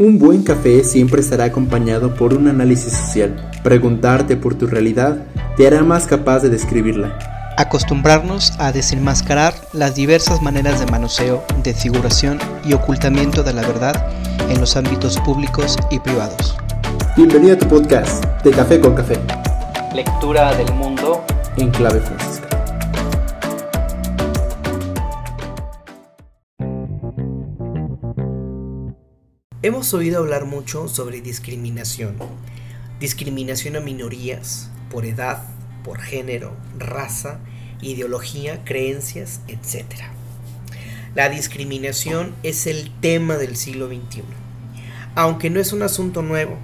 Un buen café siempre estará acompañado por un análisis social. Preguntarte por tu realidad te hará más capaz de describirla. Acostumbrarnos a desenmascarar las diversas maneras de manoseo, desfiguración y ocultamiento de la verdad en los ámbitos públicos y privados. Bienvenido a tu podcast de Café con Café. Lectura del mundo en clave francesa. Hemos oído hablar mucho sobre discriminación. Discriminación a minorías por edad, por género, raza, ideología, creencias, etc. La discriminación es el tema del siglo XXI, aunque no es un asunto nuevo,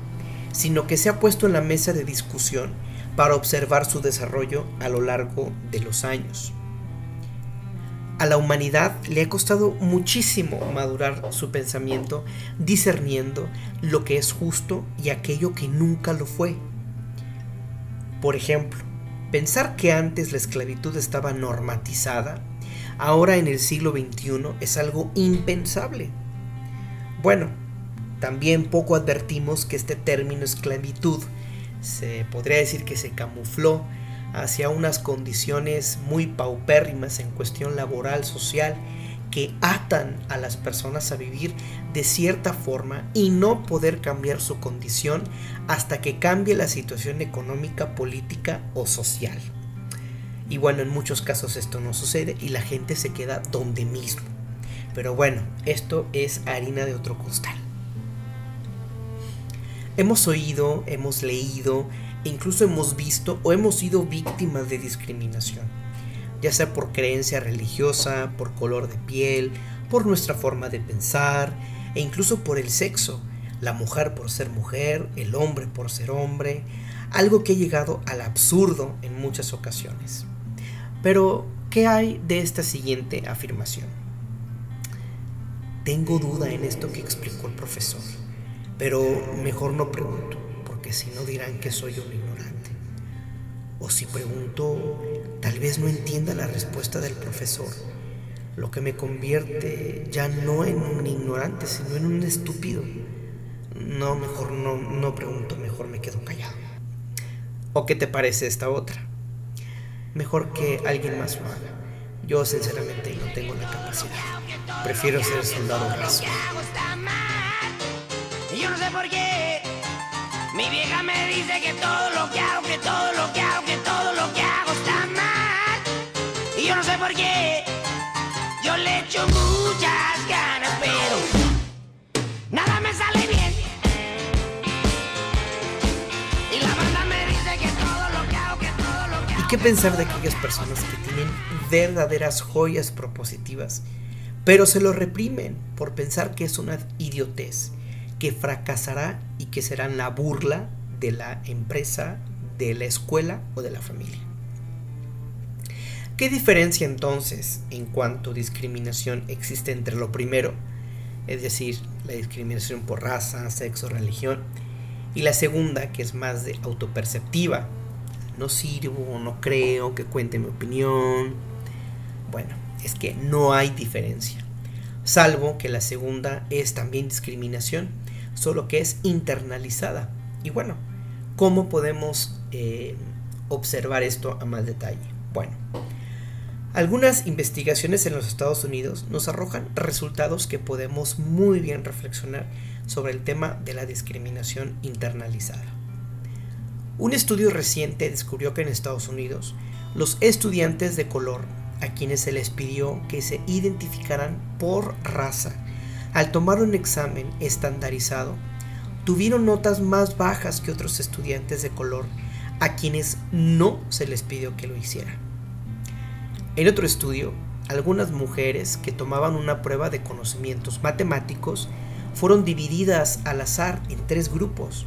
sino que se ha puesto en la mesa de discusión para observar su desarrollo a lo largo de los años. A la humanidad le ha costado muchísimo madurar su pensamiento discerniendo lo que es justo y aquello que nunca lo fue. Por ejemplo, pensar que antes la esclavitud estaba normatizada, ahora en el siglo XXI es algo impensable. Bueno, también poco advertimos que este término esclavitud se podría decir que se camufló hacia unas condiciones muy paupérrimas en cuestión laboral, social, que atan a las personas a vivir de cierta forma y no poder cambiar su condición hasta que cambie la situación económica, política o social. Y bueno, en muchos casos esto no sucede y la gente se queda donde mismo. Pero bueno, esto es harina de otro costal. Hemos oído, hemos leído, incluso hemos visto o hemos sido víctimas de discriminación, ya sea por creencia religiosa, por color de piel, por nuestra forma de pensar e incluso por el sexo, la mujer por ser mujer, el hombre por ser hombre, algo que ha llegado al absurdo en muchas ocasiones. Pero, ¿qué hay de esta siguiente afirmación? Tengo duda en esto que explicó el profesor, pero mejor no pregunto que si no dirán que soy un. O si pregunto, tal vez no entienda la respuesta del profesor, lo que me convierte ya no en un ignorante, sino en un estúpido. No, mejor no, no pregunto, mejor me quedo callado. ¿O qué te parece esta otra? Mejor que alguien más lo. Yo sinceramente no tengo la capacidad. Prefiero ser soldado raso. Yo mi vieja me dice que todo lo que hago, que todo lo que hago, Y yo no sé por qué. Yo le echo muchas ganas, pero nada me sale bien. Y la banda me dice que todo lo que hago, que todo lo que hago. ¿Y qué pensar de aquellas personas que tienen verdaderas joyas propositivas, pero se lo reprimen por pensar que es una idiotez? que fracasará y que será la burla de la empresa, de la escuela o de la familia. ¿Qué diferencia entonces en cuanto a discriminación existe entre lo primero, es decir, la discriminación por raza, sexo, religión, y la segunda, que es más de autoperceptiva? No sirvo, no creo, que cuente mi opinión. Bueno, es que no hay diferencia, salvo que la segunda es también discriminación solo que es internalizada. Y bueno, ¿cómo podemos eh, observar esto a más detalle? Bueno, algunas investigaciones en los Estados Unidos nos arrojan resultados que podemos muy bien reflexionar sobre el tema de la discriminación internalizada. Un estudio reciente descubrió que en Estados Unidos los estudiantes de color a quienes se les pidió que se identificaran por raza al tomar un examen estandarizado, tuvieron notas más bajas que otros estudiantes de color a quienes no se les pidió que lo hicieran. En otro estudio, algunas mujeres que tomaban una prueba de conocimientos matemáticos fueron divididas al azar en tres grupos.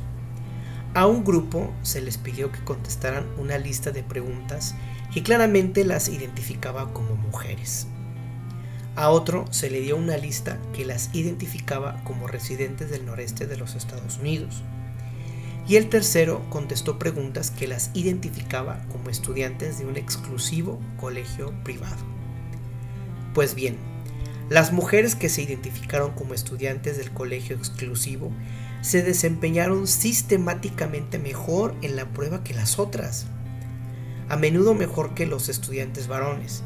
A un grupo se les pidió que contestaran una lista de preguntas que claramente las identificaba como mujeres. A otro se le dio una lista que las identificaba como residentes del noreste de los Estados Unidos. Y el tercero contestó preguntas que las identificaba como estudiantes de un exclusivo colegio privado. Pues bien, Las mujeres que se identificaron como estudiantes del colegio exclusivo se desempeñaron sistemáticamente mejor en la prueba que las otras, a menudo mejor que los estudiantes varones,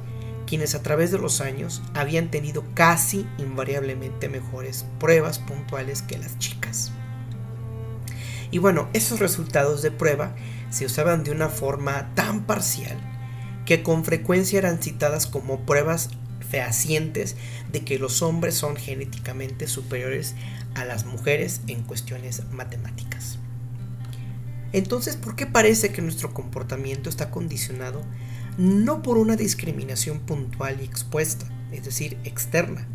quienes a través de los años habían tenido casi invariablemente mejores pruebas puntuales que las chicas. Y bueno, esos resultados de prueba se usaban de una forma tan parcial que con frecuencia eran citadas como pruebas fehacientes de que los hombres son genéticamente superiores a las mujeres en cuestiones matemáticas. Entonces, ¿por qué parece que nuestro comportamiento está condicionado no por una discriminación puntual y expuesta, es decir, externa,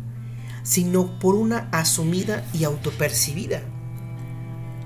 sino por una asumida y autopercibida?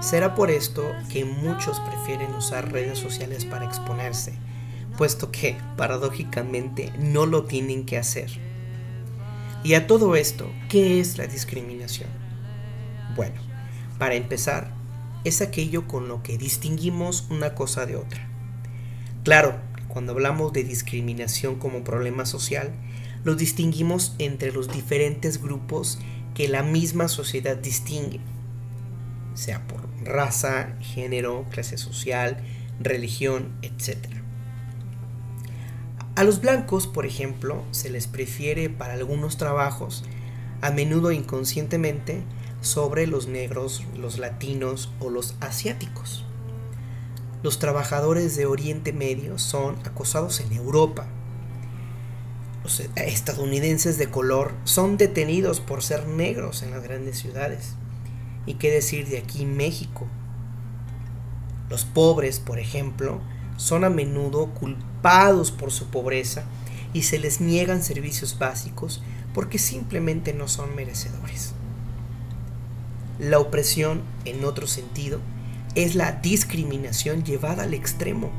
Será por esto que muchos prefieren usar redes sociales para exponerse, puesto que, paradójicamente, no lo tienen que hacer. Y a todo esto, ¿qué es la discriminación? Bueno, para empezar, es aquello con lo que distinguimos una cosa de otra. Claro, cuando hablamos de discriminación como problema social, lo distinguimos entre los diferentes grupos que la misma sociedad distingue, sea por raza, género, clase social, religión, etc. A los blancos, por ejemplo, se les prefiere para algunos trabajos, a menudo inconscientemente, sobre los negros, los latinos o los asiáticos. Los trabajadores de Oriente Medio son acosados en Europa. Los estadounidenses de color son detenidos por ser negros en las grandes ciudades. ¿Y qué decir de aquí México? Los pobres, por ejemplo, son a menudo culpados por su pobreza y se les niegan servicios básicos porque simplemente no son merecedores. La opresión, en otro sentido, es la discriminación llevada al extremo.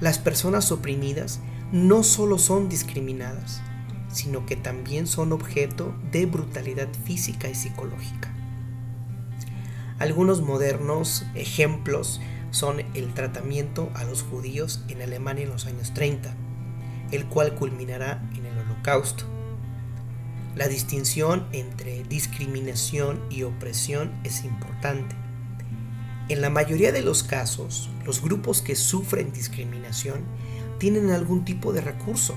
Las personas oprimidas no solo son discriminadas, sino que también son objeto de brutalidad física y psicológica. Algunos modernos ejemplos son el tratamiento a los judíos en Alemania en los años 30, el cual culminará en el holocausto. La distinción entre discriminación y opresión es importante. En la mayoría de los casos, los grupos que sufren discriminación tienen algún tipo de recurso,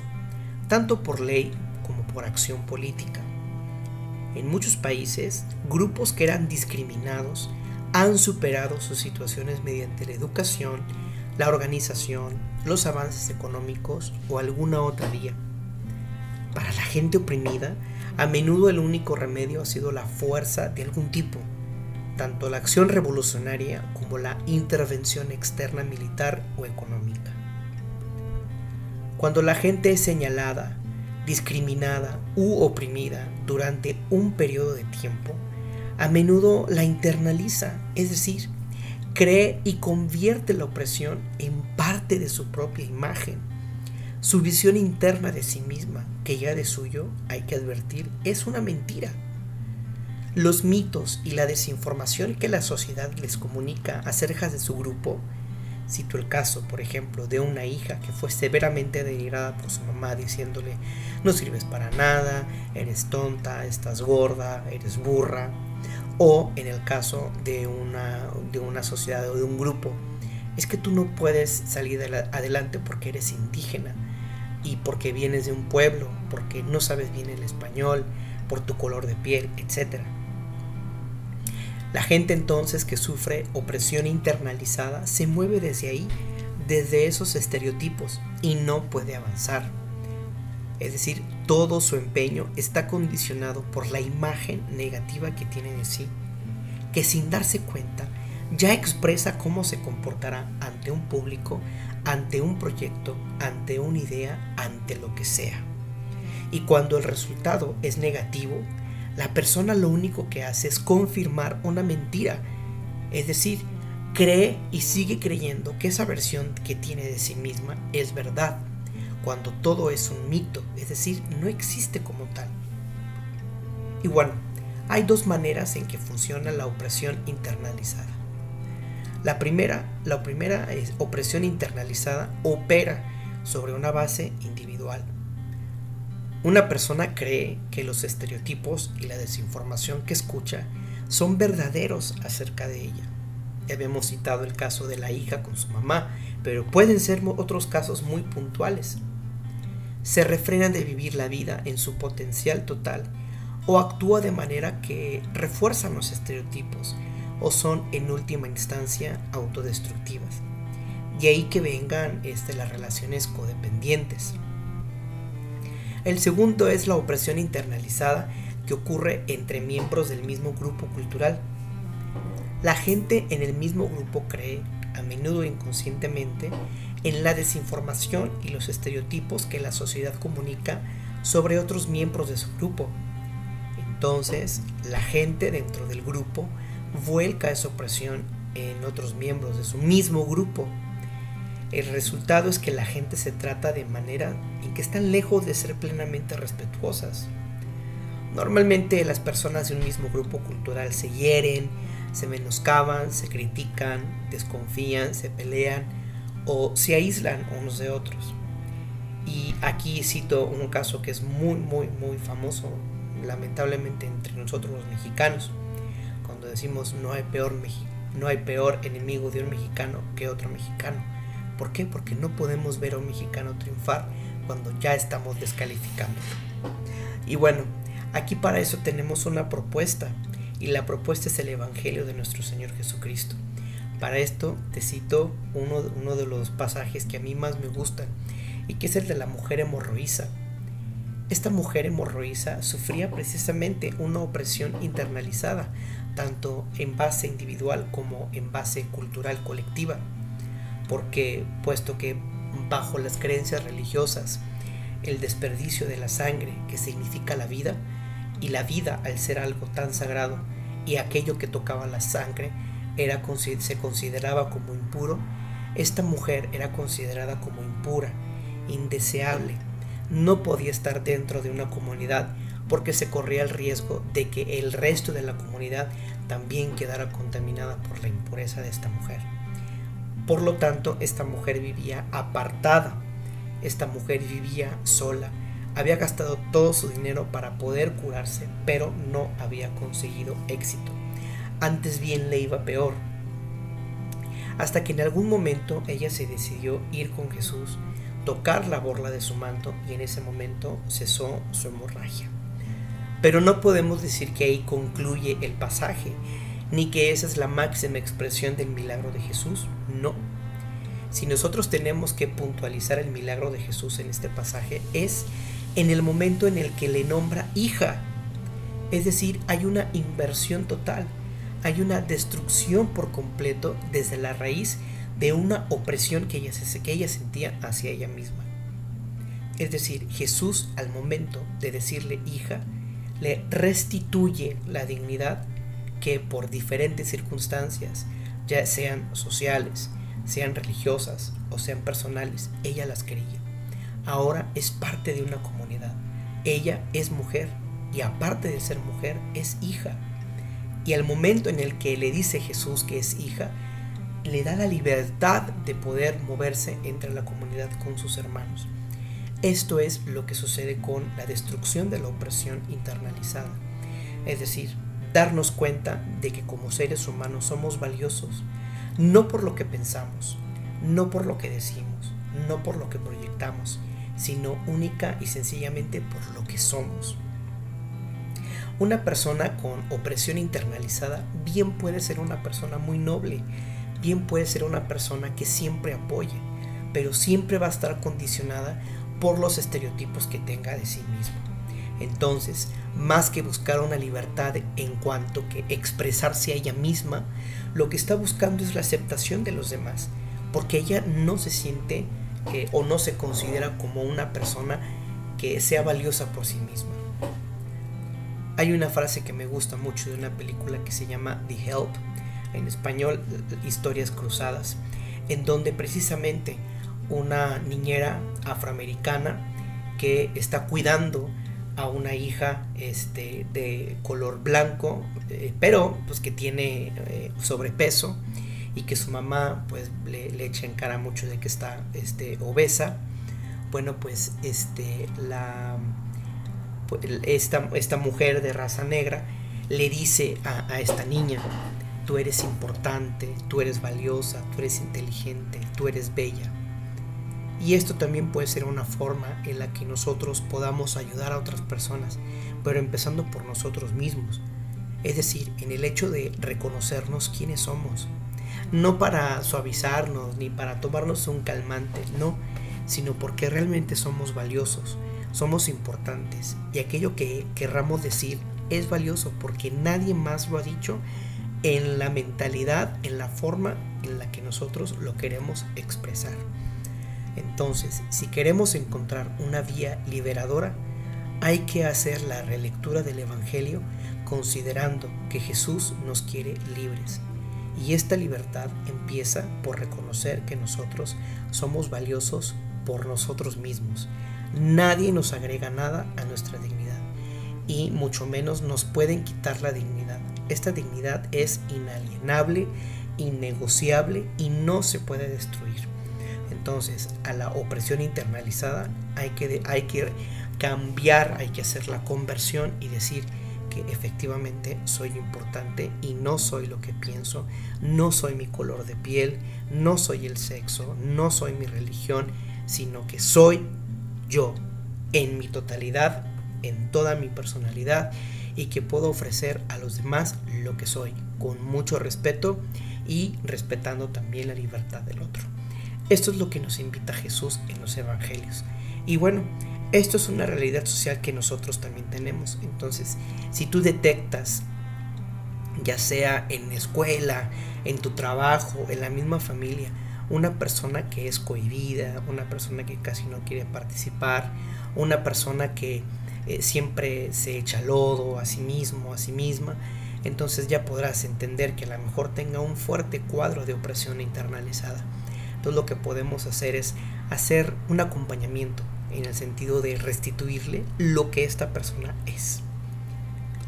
tanto por ley como por acción política. En muchos países, grupos que eran discriminados han superado sus situaciones mediante la educación, la organización, los avances económicos o alguna otra vía. Para la gente oprimida, a menudo el único remedio ha sido la fuerza de algún tipo, tanto la acción revolucionaria como la intervención externa militar o económica. Cuando la gente es señalada, discriminada u oprimida durante un periodo de tiempo, a menudo la internaliza, es decir, cree y convierte la opresión en parte de su propia imagen. Su visión interna de sí misma, que ya de suyo, hay que advertir, es una mentira. Los mitos y la desinformación que la sociedad les comunica acerca de su grupo Cito el caso, por ejemplo, de una hija que fue severamente denigrada por su mamá diciéndole, no sirves para nada, eres tonta, estás gorda, eres burra. O en el caso de una, de una sociedad o de un grupo, es que tú no puedes salir adelante porque eres indígena y porque vienes de un pueblo, porque no sabes bien el español, por tu color de piel, etcétera. La gente entonces que sufre opresión internalizada se mueve desde ahí, desde esos estereotipos y no puede avanzar. Es decir, todo su empeño está condicionado por la imagen negativa que tiene de sí, que sin darse cuenta ya expresa cómo se comportará ante un público, ante un proyecto, ante una idea, ante lo que sea. Y cuando el resultado es negativo, la persona lo único que hace es confirmar una mentira, es decir, cree y sigue creyendo que esa versión que tiene de sí misma es verdad, cuando todo es un mito, es decir, no existe como tal. Y bueno, hay dos maneras en que funciona la opresión internalizada. La primera, la primera es opresión internalizada opera sobre una base individual. Una persona cree que los estereotipos y la desinformación que escucha son verdaderos acerca de ella. Ya habíamos citado el caso de la hija con su mamá, pero pueden ser otros casos muy puntuales. Se refrena de vivir la vida en su potencial total o actúa de manera que refuerzan los estereotipos o son en última instancia autodestructivas. De ahí que vengan este, las relaciones codependientes. El segundo es la opresión internalizada que ocurre entre miembros del mismo grupo cultural. La gente en el mismo grupo cree, a menudo inconscientemente, en la desinformación y los estereotipos que la sociedad comunica sobre otros miembros de su grupo. Entonces, la gente dentro del grupo vuelca esa opresión en otros miembros de su mismo grupo. El resultado es que la gente se trata de manera en que están lejos de ser plenamente respetuosas. Normalmente las personas de un mismo grupo cultural se hieren, se menoscaban, se critican, desconfían, se pelean o se aíslan unos de otros. Y aquí cito un caso que es muy, muy, muy famoso, lamentablemente entre nosotros los mexicanos decimos no hay peor, no hay peor enemigo de un mexicano que otro mexicano. ¿Por qué? Porque no podemos ver a un mexicano triunfar cuando ya estamos descalificando. Y bueno, aquí para eso tenemos una propuesta y la propuesta es el Evangelio de nuestro Señor Jesucristo. Para esto te cito uno, de los pasajes que a mí más me gustan y que es el de la mujer hemorroísa. Esta mujer hemorroísa sufría precisamente una opresión internalizada tanto en base individual como en base cultural colectiva, porque puesto que bajo las creencias religiosas el desperdicio de la sangre que significa la vida y la vida al ser algo tan sagrado y aquello que tocaba la sangre era, se consideraba como impuro, esta mujer era considerada como impura, indeseable, no podía estar dentro de una comunidad porque se corría el riesgo de que el resto de la comunidad también quedara contaminada por la impureza de esta mujer. Por lo tanto, esta mujer vivía apartada, esta mujer vivía sola, había gastado todo su dinero para poder curarse, pero no había conseguido éxito. Antes bien le iba peor. Hasta que en algún momento ella se decidió ir con Jesús, tocar la borla de su manto y en ese momento cesó su hemorragia. Pero no podemos decir que ahí concluye el pasaje, ni que esa es la máxima expresión del milagro de Jesús. No. Si nosotros tenemos que puntualizar el milagro de Jesús en este pasaje, es en el momento en el que le nombra hija. Es decir, hay una inversión total, hay una destrucción por completo desde la raíz de una opresión que ella, que ella sentía hacia ella misma. Es decir, Jesús al momento de decirle hija, le restituye la dignidad que por diferentes circunstancias, ya sean sociales, sean religiosas o sean personales, ella las quería. Ahora es parte de una comunidad. Ella es mujer y aparte de ser mujer es hija. Y al momento en el que le dice Jesús que es hija, le da la libertad de poder moverse entre la comunidad con sus hermanos. Esto es lo que sucede con la destrucción de la opresión internalizada. Es decir, darnos cuenta de que como seres humanos somos valiosos, no por lo que pensamos, no por lo que decimos, no por lo que proyectamos, sino única y sencillamente por lo que somos. Una persona con opresión internalizada bien puede ser una persona muy noble, bien puede ser una persona que siempre apoye, pero siempre va a estar condicionada por los estereotipos que tenga de sí mismo. Entonces, más que buscar una libertad en cuanto que expresarse a ella misma, lo que está buscando es la aceptación de los demás, porque ella no se siente eh, o no se considera como una persona que sea valiosa por sí misma. Hay una frase que me gusta mucho de una película que se llama The Help, en español Historias Cruzadas, en donde precisamente una niñera afroamericana que está cuidando a una hija este, de color blanco, eh, pero pues que tiene eh, sobrepeso y que su mamá pues le, echa en cara mucho de que está este, obesa. Bueno, pues este, la, esta, esta mujer de raza negra le dice a, a esta niña, tú eres importante, tú eres valiosa, tú eres inteligente, tú eres bella. Y esto también puede ser una forma en la que nosotros podamos ayudar a otras personas, pero empezando por nosotros mismos. Es decir, en el hecho de reconocernos quiénes somos. No para suavizarnos ni para tomarnos un calmante, no, sino porque realmente somos valiosos, somos importantes y aquello que querramos decir es valioso porque nadie más lo ha dicho en la mentalidad, en la forma en la que nosotros lo queremos expresar. Entonces, si queremos encontrar una vía liberadora, hay que hacer la relectura del Evangelio considerando que Jesús nos quiere libres. Y esta libertad empieza por reconocer que nosotros somos valiosos por nosotros mismos. Nadie nos agrega nada a nuestra dignidad y mucho menos nos pueden quitar la dignidad. Esta dignidad es inalienable, innegociable y no se puede destruir. Entonces, a la opresión internalizada hay que, hay que cambiar, hay que hacer la conversión y decir que efectivamente soy importante y no soy lo que pienso, no soy mi color de piel, no soy el sexo, no soy mi religión, sino que soy yo en mi totalidad, en toda mi personalidad y que puedo ofrecer a los demás lo que soy, con mucho respeto y respetando también la libertad del otro. Esto es lo que nos invita Jesús en los evangelios. Y bueno, esto es una realidad social que nosotros también tenemos. Entonces, si tú detectas, ya sea en escuela, en tu trabajo, en la misma familia, una persona que es cohibida, una persona que casi no quiere participar, una persona que eh, siempre se echa lodo a sí mismo, a sí misma, entonces ya podrás entender que a lo mejor tenga un fuerte cuadro de opresión internalizada. Entonces lo que podemos hacer es hacer un acompañamiento en el sentido de restituirle lo que esta persona es.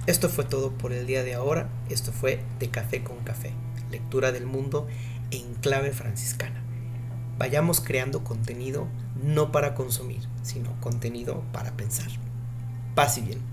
Esto fue todo por el día de ahora. Esto fue de Café con Café, lectura del mundo en clave franciscana. Vayamos creando contenido no para consumir, sino contenido para pensar. Paz y bien.